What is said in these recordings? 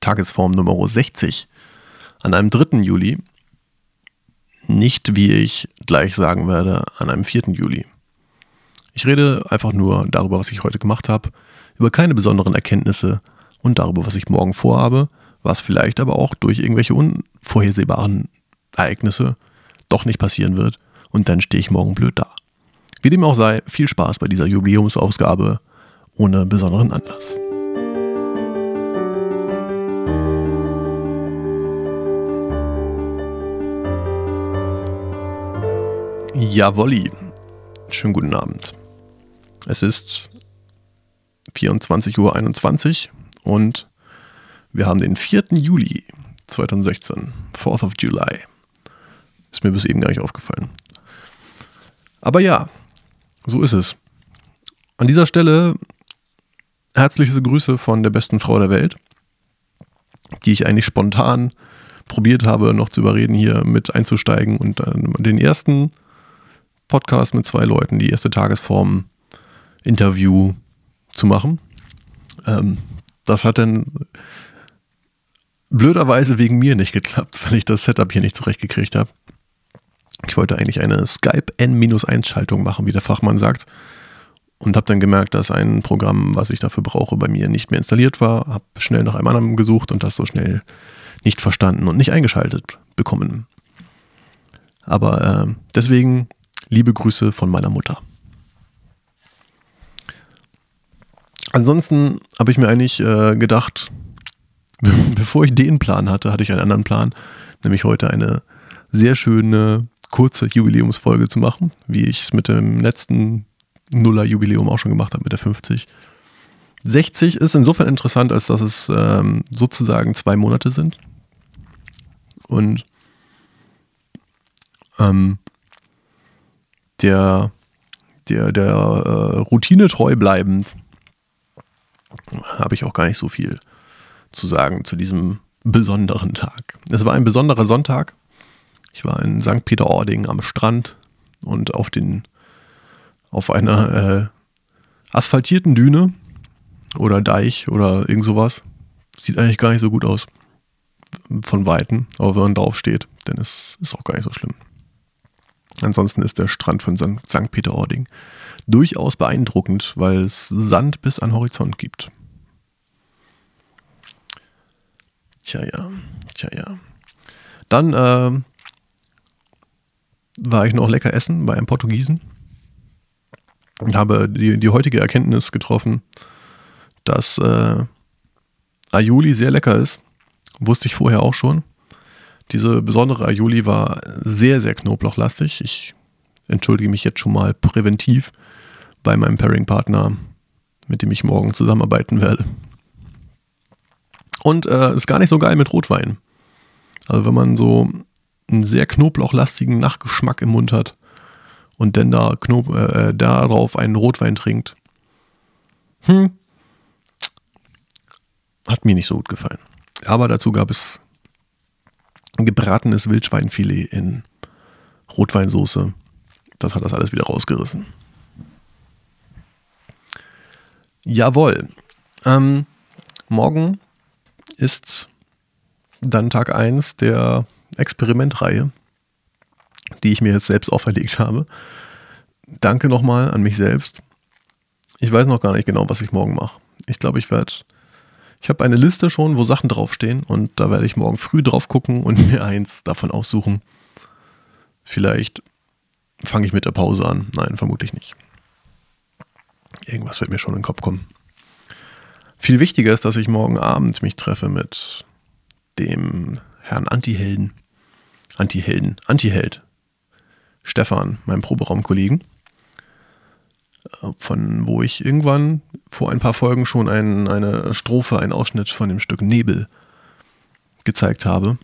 Tagesform Nummer 60 an einem 3. Juli. Nicht, wie ich gleich sagen werde, an einem 4. Juli. Ich rede einfach nur darüber, was ich heute gemacht habe, über keine besonderen Erkenntnisse und darüber, was ich morgen vorhabe, was vielleicht aber auch durch irgendwelche unvorhersehbaren Ereignisse doch nicht passieren wird und dann stehe ich morgen blöd da. Wie dem auch sei, viel Spaß bei dieser Jubiläumsausgabe ohne besonderen Anlass. Jawolli. Schönen guten Abend. Es ist 24.21 Uhr und wir haben den 4. Juli 2016, 4th of July. Ist mir bis eben gar nicht aufgefallen. Aber ja, so ist es. An dieser Stelle herzliche Grüße von der besten Frau der Welt, die ich eigentlich spontan probiert habe, noch zu überreden, hier mit einzusteigen und den ersten Podcast mit zwei Leuten, die erste Tagesform Interview zu machen. Ähm, das hat dann blöderweise wegen mir nicht geklappt, weil ich das Setup hier nicht zurechtgekriegt habe. Ich wollte eigentlich eine Skype N-1-Schaltung machen, wie der Fachmann sagt. Und habe dann gemerkt, dass ein Programm, was ich dafür brauche, bei mir nicht mehr installiert war. Habe schnell nach einem anderen gesucht und das so schnell nicht verstanden und nicht eingeschaltet bekommen. Aber äh, deswegen liebe Grüße von meiner Mutter. Ansonsten habe ich mir eigentlich äh, gedacht, bevor ich den Plan hatte, hatte ich einen anderen Plan, nämlich heute eine sehr schöne, kurze Jubiläumsfolge zu machen, wie ich es mit dem letzten Nuller-Jubiläum auch schon gemacht habe, mit der 50. 60 ist insofern interessant, als dass es ähm, sozusagen zwei Monate sind. Und ähm, der, der, der äh, Routine treu bleibend habe ich auch gar nicht so viel zu sagen zu diesem besonderen Tag. Es war ein besonderer Sonntag. Ich war in St. Peter-Ording am Strand und auf, den, auf einer äh, asphaltierten Düne oder Deich oder irgend sowas. Sieht eigentlich gar nicht so gut aus von Weitem, aber wenn man drauf steht, dann ist es auch gar nicht so schlimm. Ansonsten ist der Strand von St. Peter-Ording durchaus beeindruckend, weil es Sand bis an Horizont gibt. Tja, ja. Tja, ja. Dann äh, war ich noch lecker essen bei einem Portugiesen und habe die, die heutige Erkenntnis getroffen, dass äh, Aioli sehr lecker ist. Wusste ich vorher auch schon. Diese besondere Aioli war sehr, sehr knoblauchlastig. Ich entschuldige mich jetzt schon mal präventiv bei meinem Pairing-Partner, mit dem ich morgen zusammenarbeiten werde. Und äh, ist gar nicht so geil mit Rotwein. Also wenn man so einen sehr knoblauchlastigen Nachgeschmack im Mund hat und dann da Knob äh, darauf einen Rotwein trinkt, hm, hat mir nicht so gut gefallen. Aber dazu gab es gebratenes Wildschweinfilet in Rotweinsoße. Das hat das alles wieder rausgerissen. Jawohl. Ähm, morgen ist dann Tag 1 der Experimentreihe, die ich mir jetzt selbst auferlegt habe. Danke nochmal an mich selbst. Ich weiß noch gar nicht genau, was ich morgen mache. Ich glaube, ich werde. Ich habe eine Liste schon, wo Sachen draufstehen und da werde ich morgen früh drauf gucken und mir eins davon aussuchen. Vielleicht fange ich mit der Pause an. Nein, vermutlich nicht. Irgendwas wird mir schon in den Kopf kommen. Viel wichtiger ist, dass ich morgen Abend mich treffe mit dem Herrn Antihelden. Antihelden. Antiheld. Stefan, meinem Proberaumkollegen. Äh, von wo ich irgendwann vor ein paar Folgen schon ein, eine Strophe, einen Ausschnitt von dem Stück Nebel gezeigt habe.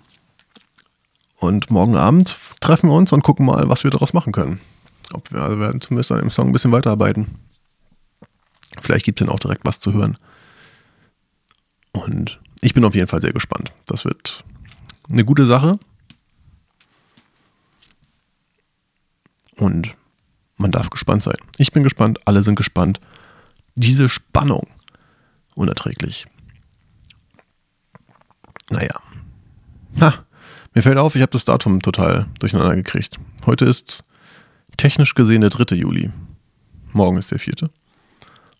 Und morgen Abend treffen wir uns und gucken mal, was wir daraus machen können. Ob wir, also werden zumindest an dem Song ein bisschen weiterarbeiten. Vielleicht gibt es dann auch direkt was zu hören. Und ich bin auf jeden Fall sehr gespannt. Das wird eine gute Sache. Und man darf gespannt sein. Ich bin gespannt, alle sind gespannt. Diese Spannung unerträglich. Mir fällt auf, ich habe das Datum total durcheinander gekriegt. Heute ist technisch gesehen der 3. Juli. Morgen ist der 4.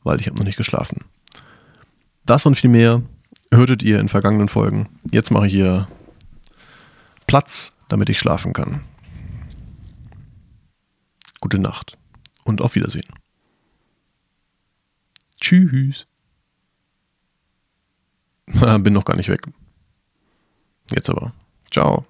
Weil ich habe noch nicht geschlafen. Das und viel mehr hörtet ihr in vergangenen Folgen. Jetzt mache ich hier Platz, damit ich schlafen kann. Gute Nacht und auf Wiedersehen. Tschüss. Bin noch gar nicht weg. Jetzt aber. Ciao.